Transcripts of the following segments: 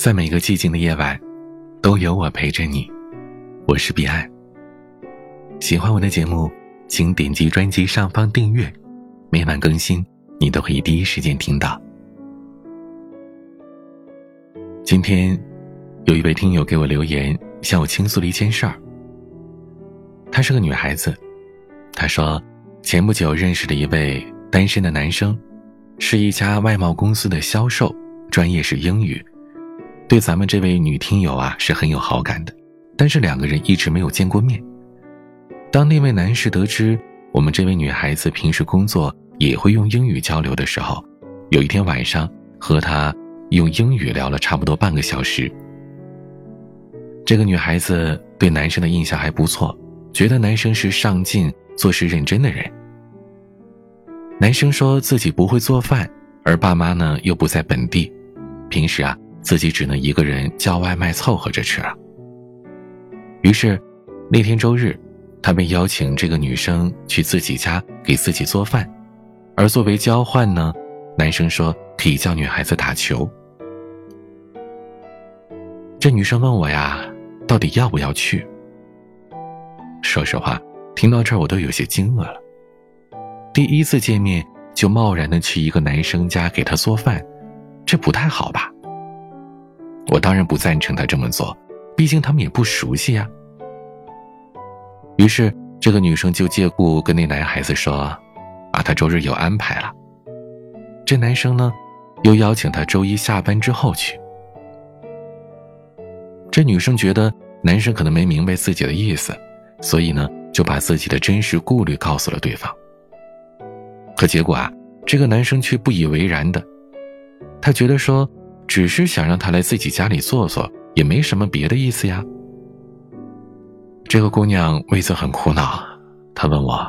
在每个寂静的夜晚，都有我陪着你。我是彼岸。喜欢我的节目，请点击专辑上方订阅，每晚更新，你都可以第一时间听到。今天，有一位听友给我留言，向我倾诉了一件事儿。她是个女孩子，她说，前不久认识了一位单身的男生，是一家外贸公司的销售，专业是英语。对咱们这位女听友啊是很有好感的，但是两个人一直没有见过面。当那位男士得知我们这位女孩子平时工作也会用英语交流的时候，有一天晚上和他用英语聊了差不多半个小时。这个女孩子对男生的印象还不错，觉得男生是上进、做事认真的人。男生说自己不会做饭，而爸妈呢又不在本地，平时啊。自己只能一个人叫外卖凑合着吃了。于是，那天周日，他被邀请这个女生去自己家给自己做饭，而作为交换呢，男生说可以叫女孩子打球。这女生问我呀，到底要不要去？说实话，听到这儿我都有些惊愕了。第一次见面就贸然的去一个男生家给他做饭，这不太好吧？我当然不赞成他这么做，毕竟他们也不熟悉呀。于是，这个女生就借故跟那男孩子说：“啊，他周日有安排了。”这男生呢，又邀请他周一下班之后去。这女生觉得男生可能没明白自己的意思，所以呢，就把自己的真实顾虑告诉了对方。可结果啊，这个男生却不以为然的，他觉得说。只是想让他来自己家里坐坐，也没什么别的意思呀。这个姑娘为此很苦恼，她问我：“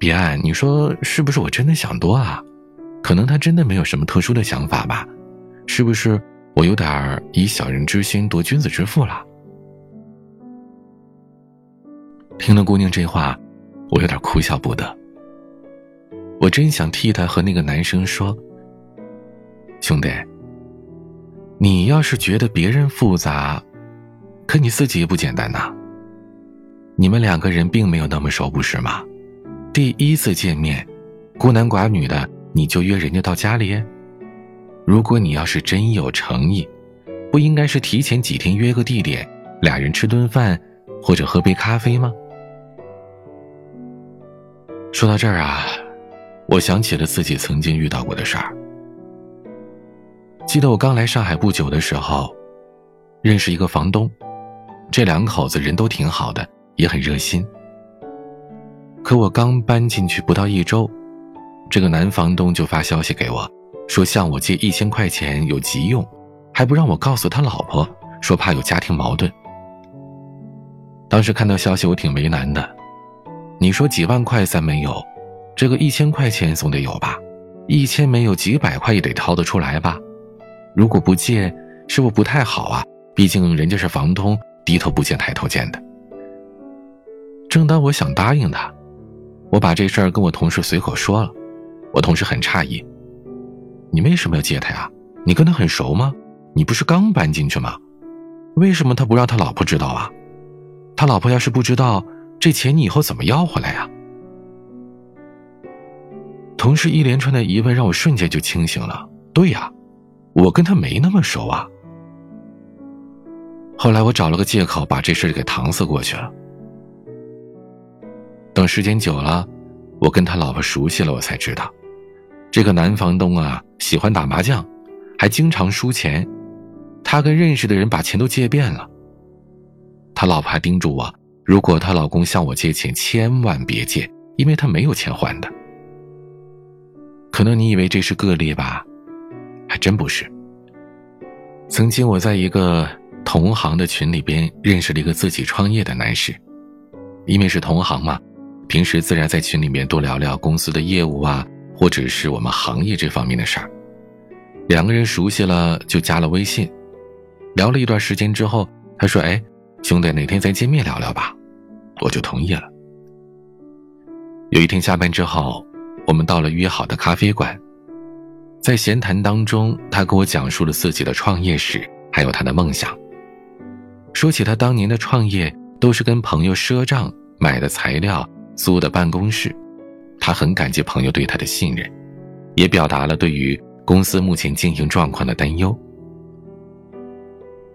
彼岸，你说是不是我真的想多啊？可能他真的没有什么特殊的想法吧？是不是我有点以小人之心夺君子之腹了？”听了姑娘这话，我有点哭笑不得。我真想替她和那个男生说：“兄弟。”你要是觉得别人复杂，可你自己也不简单呐。你们两个人并没有那么熟，不是吗？第一次见面，孤男寡女的，你就约人家到家里。如果你要是真有诚意，不应该是提前几天约个地点，俩人吃顿饭，或者喝杯咖啡吗？说到这儿啊，我想起了自己曾经遇到过的事儿。记得我刚来上海不久的时候，认识一个房东，这两口子人都挺好的，也很热心。可我刚搬进去不到一周，这个男房东就发消息给我，说向我借一千块钱有急用，还不让我告诉他老婆，说怕有家庭矛盾。当时看到消息，我挺为难的。你说几万块咱没有，这个一千块钱总得有吧？一千没有，几百块也得掏得出来吧？如果不借，是不是不太好啊？毕竟人家是房东，低头不见抬头见的。正当我想答应他，我把这事儿跟我同事随口说了，我同事很诧异：“你为什么要借他呀？你跟他很熟吗？你不是刚搬进去吗？为什么他不让他老婆知道啊？他老婆要是不知道，这钱你以后怎么要回来呀？”同事一连串的疑问让我瞬间就清醒了。对呀。我跟他没那么熟啊。后来我找了个借口把这事给搪塞过去了。等时间久了，我跟他老婆熟悉了，我才知道，这个男房东啊喜欢打麻将，还经常输钱，他跟认识的人把钱都借遍了。他老婆还叮嘱我，如果她老公向我借钱，千万别借，因为他没有钱还的。可能你以为这是个例吧？还真不是。曾经我在一个同行的群里边认识了一个自己创业的男士，因为是同行嘛，平时自然在群里面多聊聊公司的业务啊，或者是我们行业这方面的事儿。两个人熟悉了就加了微信，聊了一段时间之后，他说：“哎，兄弟，哪天再见面聊聊吧。”我就同意了。有一天下班之后，我们到了约好的咖啡馆。在闲谈当中，他给我讲述了自己的创业史，还有他的梦想。说起他当年的创业，都是跟朋友赊账买的材料、租的办公室，他很感激朋友对他的信任，也表达了对于公司目前经营状况的担忧。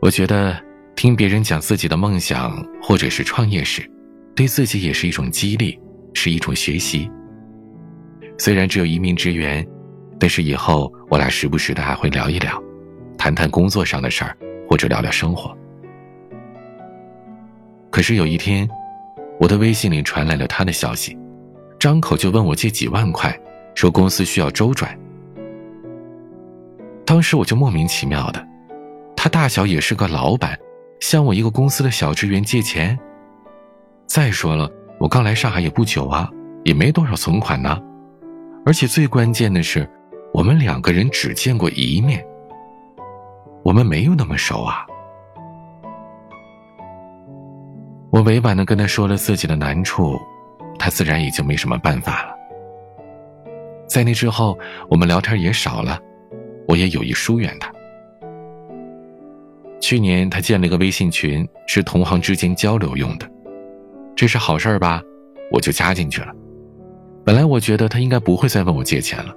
我觉得听别人讲自己的梦想或者是创业史，对自己也是一种激励，是一种学习。虽然只有一面之缘，但是以后我俩时不时的还会聊一聊，谈谈工作上的事儿，或者聊聊生活。可是有一天，我的微信里传来了他的消息，张口就问我借几万块，说公司需要周转。当时我就莫名其妙的，他大小也是个老板，向我一个公司的小职员借钱。再说了，我刚来上海也不久啊，也没多少存款呢。而且最关键的是，我们两个人只见过一面，我们没有那么熟啊。我委婉的跟他说了自己的难处，他自然也就没什么办法了。在那之后，我们聊天也少了，我也有意疏远他。去年他建了个微信群，是同行之间交流用的，这是好事吧？我就加进去了。本来我觉得他应该不会再问我借钱了，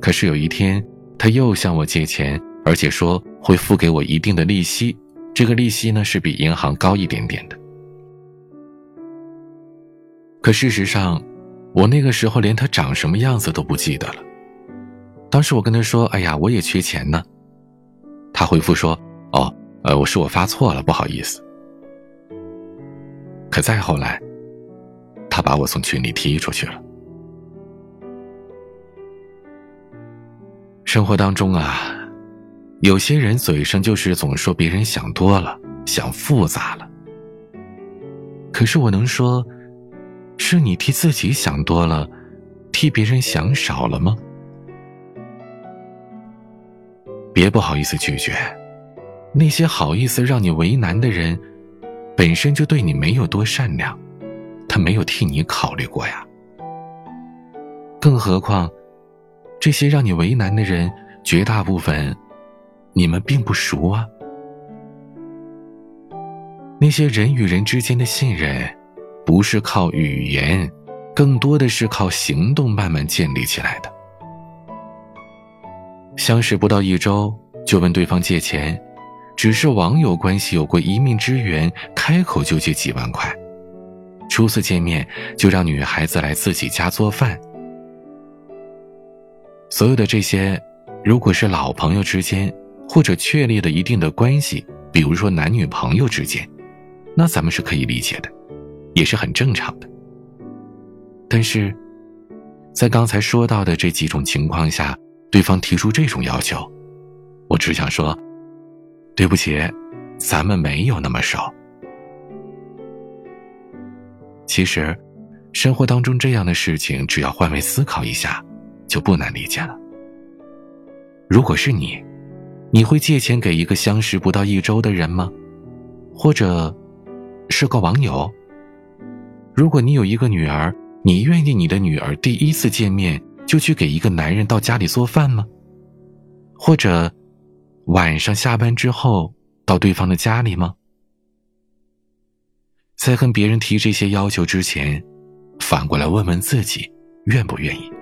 可是有一天他又向我借钱，而且说会付给我一定的利息，这个利息呢是比银行高一点点的。可事实上，我那个时候连他长什么样子都不记得了。当时我跟他说：“哎呀，我也缺钱呢。”他回复说：“哦，呃，我是我发错了，不好意思。”可再后来，他把我从群里踢出去了。生活当中啊，有些人嘴上就是总说别人想多了，想复杂了。可是我能说，是你替自己想多了，替别人想少了吗？别不好意思拒绝，那些好意思让你为难的人，本身就对你没有多善良，他没有替你考虑过呀。更何况。这些让你为难的人，绝大部分，你们并不熟啊。那些人与人之间的信任，不是靠语言，更多的是靠行动慢慢建立起来的。相识不到一周就问对方借钱，只是网友关系有过一面之缘，开口就借几万块，初次见面就让女孩子来自己家做饭。所有的这些，如果是老朋友之间，或者确立了一定的关系，比如说男女朋友之间，那咱们是可以理解的，也是很正常的。但是，在刚才说到的这几种情况下，对方提出这种要求，我只想说，对不起，咱们没有那么熟。其实，生活当中这样的事情，只要换位思考一下。就不难理解了。如果是你，你会借钱给一个相识不到一周的人吗？或者，是个网友？如果你有一个女儿，你愿意你的女儿第一次见面就去给一个男人到家里做饭吗？或者，晚上下班之后到对方的家里吗？在跟别人提这些要求之前，反过来问问自己，愿不愿意？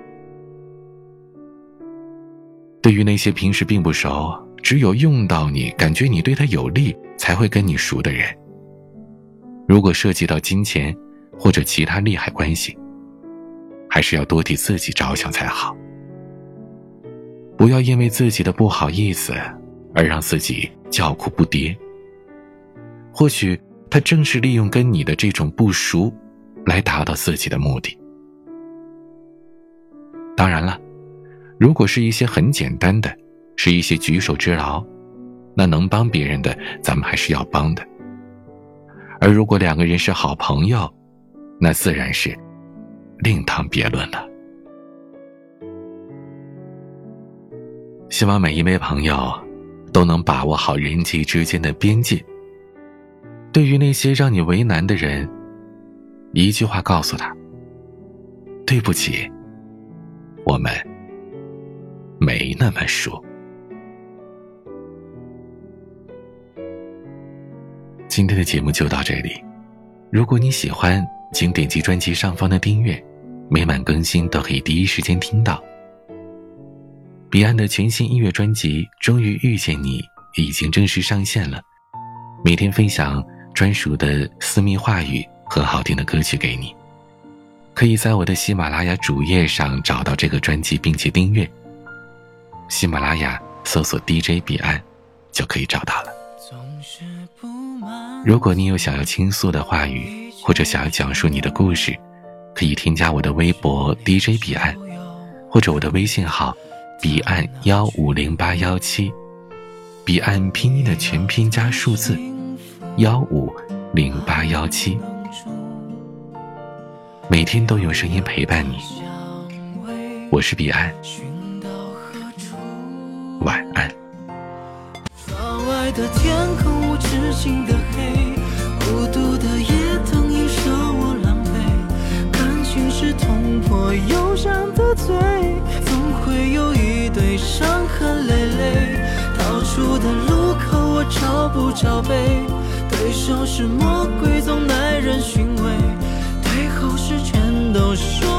对于那些平时并不熟，只有用到你感觉你对他有利才会跟你熟的人，如果涉及到金钱或者其他利害关系，还是要多替自己着想才好。不要因为自己的不好意思而让自己叫苦不迭。或许他正是利用跟你的这种不熟，来达到自己的目的。当然了。如果是一些很简单的，是一些举手之劳，那能帮别人的，咱们还是要帮的。而如果两个人是好朋友，那自然是另当别论了。希望每一位朋友都能把握好人际之间的边界。对于那些让你为难的人，一句话告诉他：对不起，我们。没那么说。今天的节目就到这里。如果你喜欢，请点击专辑上方的订阅，每晚更新都可以第一时间听到。彼岸的全新音乐专辑《终于遇见你》已经正式上线了，每天分享专属的私密话语和好听的歌曲给你。可以在我的喜马拉雅主页上找到这个专辑，并且订阅。喜马拉雅搜索 DJ 彼岸，就可以找到了。如果你有想要倾诉的话语，或者想要讲述你的故事，可以添加我的微博 DJ 彼岸，或者我的微信号彼岸幺五零八幺七，彼岸拼音的全拼加数字幺五零八幺七。每天都有声音陪伴你，我是彼岸，晚安。窗外的天空无止境的黑，孤独的夜灯映射我狼狈。感情是捅破忧伤的嘴，总会有一堆伤痕累累。逃出的路口我找不着北，对手是魔鬼，总耐人寻味。后事全都说。